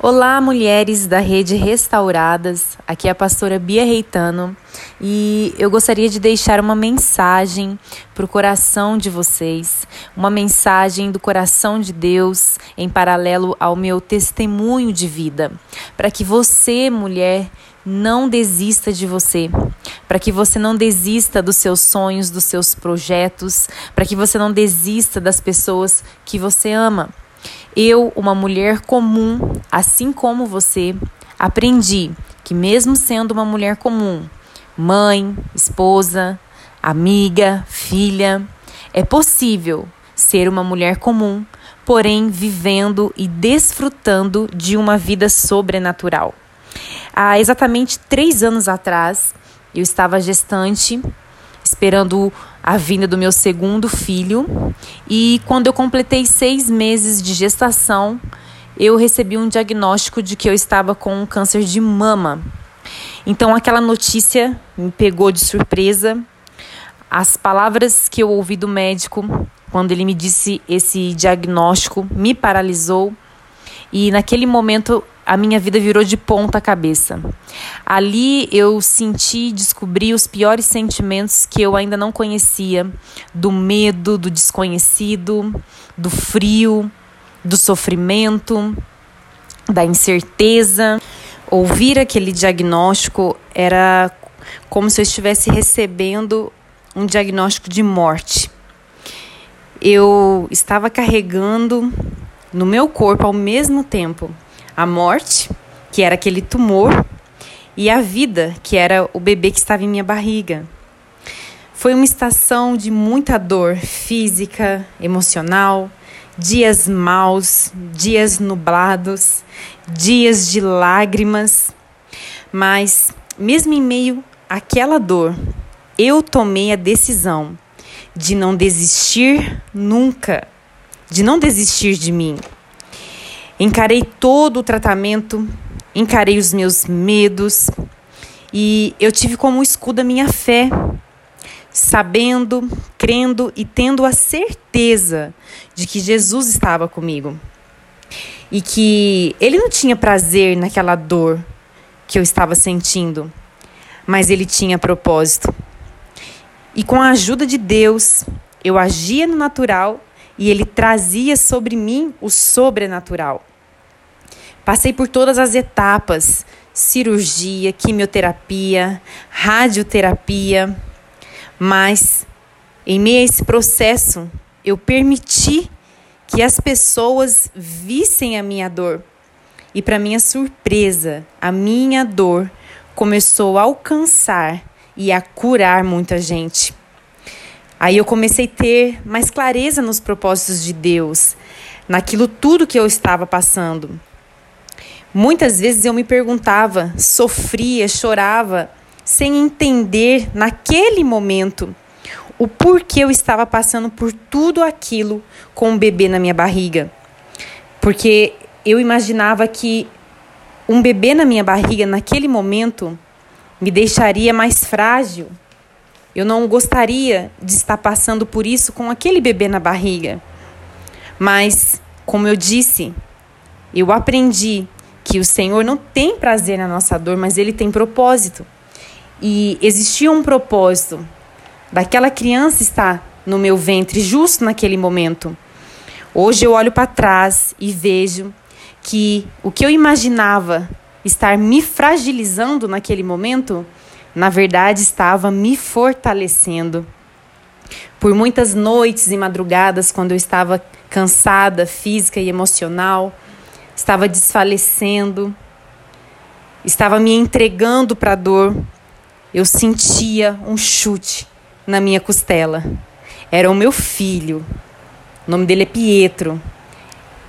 Olá, mulheres da rede Restauradas. Aqui é a pastora Bia Reitano e eu gostaria de deixar uma mensagem para o coração de vocês, uma mensagem do coração de Deus em paralelo ao meu testemunho de vida, para que você, mulher, não desista de você, para que você não desista dos seus sonhos, dos seus projetos, para que você não desista das pessoas que você ama. Eu, uma mulher comum, assim como você, aprendi que, mesmo sendo uma mulher comum, mãe, esposa, amiga, filha, é possível ser uma mulher comum, porém vivendo e desfrutando de uma vida sobrenatural. Há exatamente três anos atrás, eu estava gestante, esperando a vinda do meu segundo filho. E quando eu completei seis meses de gestação, eu recebi um diagnóstico de que eu estava com um câncer de mama. Então aquela notícia me pegou de surpresa. As palavras que eu ouvi do médico quando ele me disse esse diagnóstico me paralisou. E naquele momento a minha vida virou de ponta cabeça. Ali eu senti e descobri os piores sentimentos que eu ainda não conhecia: do medo, do desconhecido, do frio, do sofrimento, da incerteza. Ouvir aquele diagnóstico era como se eu estivesse recebendo um diagnóstico de morte. Eu estava carregando no meu corpo ao mesmo tempo a morte, que era aquele tumor, e a vida, que era o bebê que estava em minha barriga. Foi uma estação de muita dor física, emocional, dias maus, dias nublados, dias de lágrimas. Mas, mesmo em meio àquela dor, eu tomei a decisão de não desistir nunca, de não desistir de mim. Encarei todo o tratamento, encarei os meus medos e eu tive como escudo a minha fé, sabendo, crendo e tendo a certeza de que Jesus estava comigo e que ele não tinha prazer naquela dor que eu estava sentindo, mas ele tinha propósito. E com a ajuda de Deus, eu agia no natural e ele trazia sobre mim o sobrenatural. Passei por todas as etapas: cirurgia, quimioterapia, radioterapia, mas em meio a esse processo, eu permiti que as pessoas vissem a minha dor. E para minha surpresa, a minha dor começou a alcançar e a curar muita gente. Aí eu comecei a ter mais clareza nos propósitos de Deus, naquilo tudo que eu estava passando. Muitas vezes eu me perguntava, sofria, chorava, sem entender naquele momento o porquê eu estava passando por tudo aquilo com um bebê na minha barriga. Porque eu imaginava que um bebê na minha barriga naquele momento me deixaria mais frágil. Eu não gostaria de estar passando por isso com aquele bebê na barriga. Mas, como eu disse, eu aprendi que o Senhor não tem prazer na nossa dor, mas ele tem propósito. E existia um propósito daquela criança estar no meu ventre justo naquele momento. Hoje eu olho para trás e vejo que o que eu imaginava estar me fragilizando naquele momento, na verdade estava me fortalecendo. Por muitas noites e madrugadas, quando eu estava cansada física e emocional, estava desfalecendo, estava me entregando para a dor, eu sentia um chute na minha costela. Era o meu filho, o nome dele é Pietro,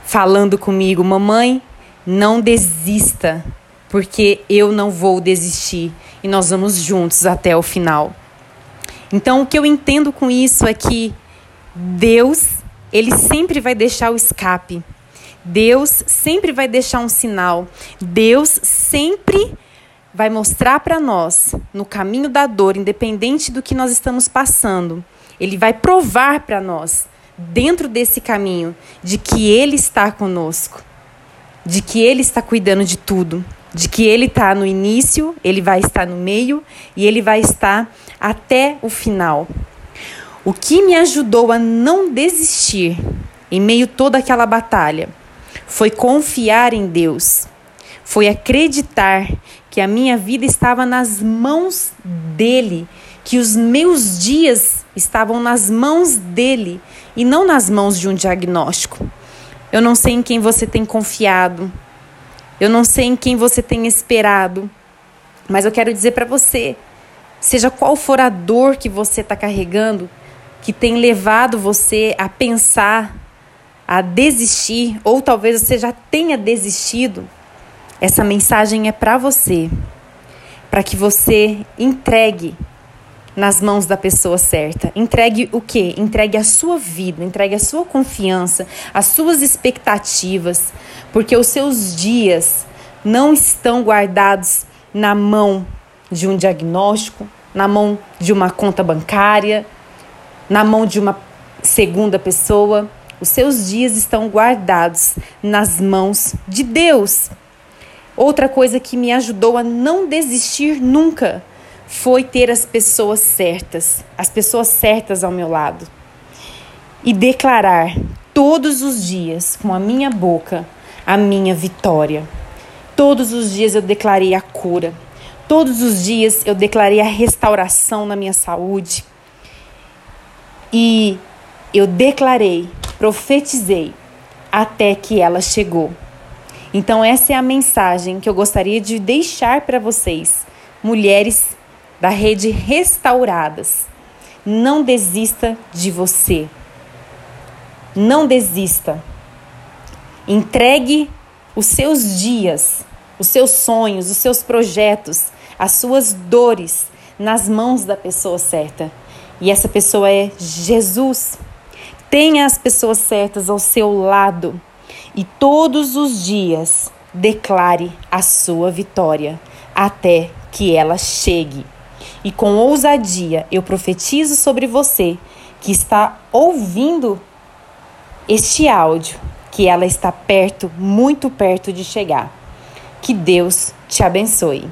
falando comigo: Mamãe, não desista, porque eu não vou desistir e nós vamos juntos até o final. Então, o que eu entendo com isso é que Deus, ele sempre vai deixar o escape. Deus sempre vai deixar um sinal. Deus sempre vai mostrar para nós no caminho da dor, independente do que nós estamos passando. Ele vai provar para nós, dentro desse caminho, de que Ele está conosco. de que Ele está cuidando de tudo, de que Ele está no início, Ele vai estar no meio e Ele vai estar até o final. O que me ajudou a não desistir em meio a toda aquela batalha foi confiar em Deus, foi acreditar que a minha vida estava nas mãos dele, que os meus dias estavam nas mãos dele e não nas mãos de um diagnóstico. Eu não sei em quem você tem confiado. Eu não sei em quem você tem esperado. Mas eu quero dizer para você: seja qual for a dor que você está carregando, que tem levado você a pensar, a desistir, ou talvez você já tenha desistido, essa mensagem é para você, para que você entregue nas mãos da pessoa certa. Entregue o quê? Entregue a sua vida, entregue a sua confiança, as suas expectativas, porque os seus dias não estão guardados na mão de um diagnóstico, na mão de uma conta bancária, na mão de uma segunda pessoa. Os seus dias estão guardados nas mãos de Deus. Outra coisa que me ajudou a não desistir nunca foi ter as pessoas certas, as pessoas certas ao meu lado. E declarar todos os dias com a minha boca a minha vitória. Todos os dias eu declarei a cura. Todos os dias eu declarei a restauração na minha saúde. E eu declarei, profetizei até que ela chegou. Então, essa é a mensagem que eu gostaria de deixar para vocês, mulheres da rede Restauradas. Não desista de você. Não desista. Entregue os seus dias, os seus sonhos, os seus projetos, as suas dores nas mãos da pessoa certa. E essa pessoa é Jesus. Tenha as pessoas certas ao seu lado e todos os dias declare a sua vitória até que ela chegue. E com ousadia eu profetizo sobre você que está ouvindo este áudio, que ela está perto, muito perto de chegar. Que Deus te abençoe.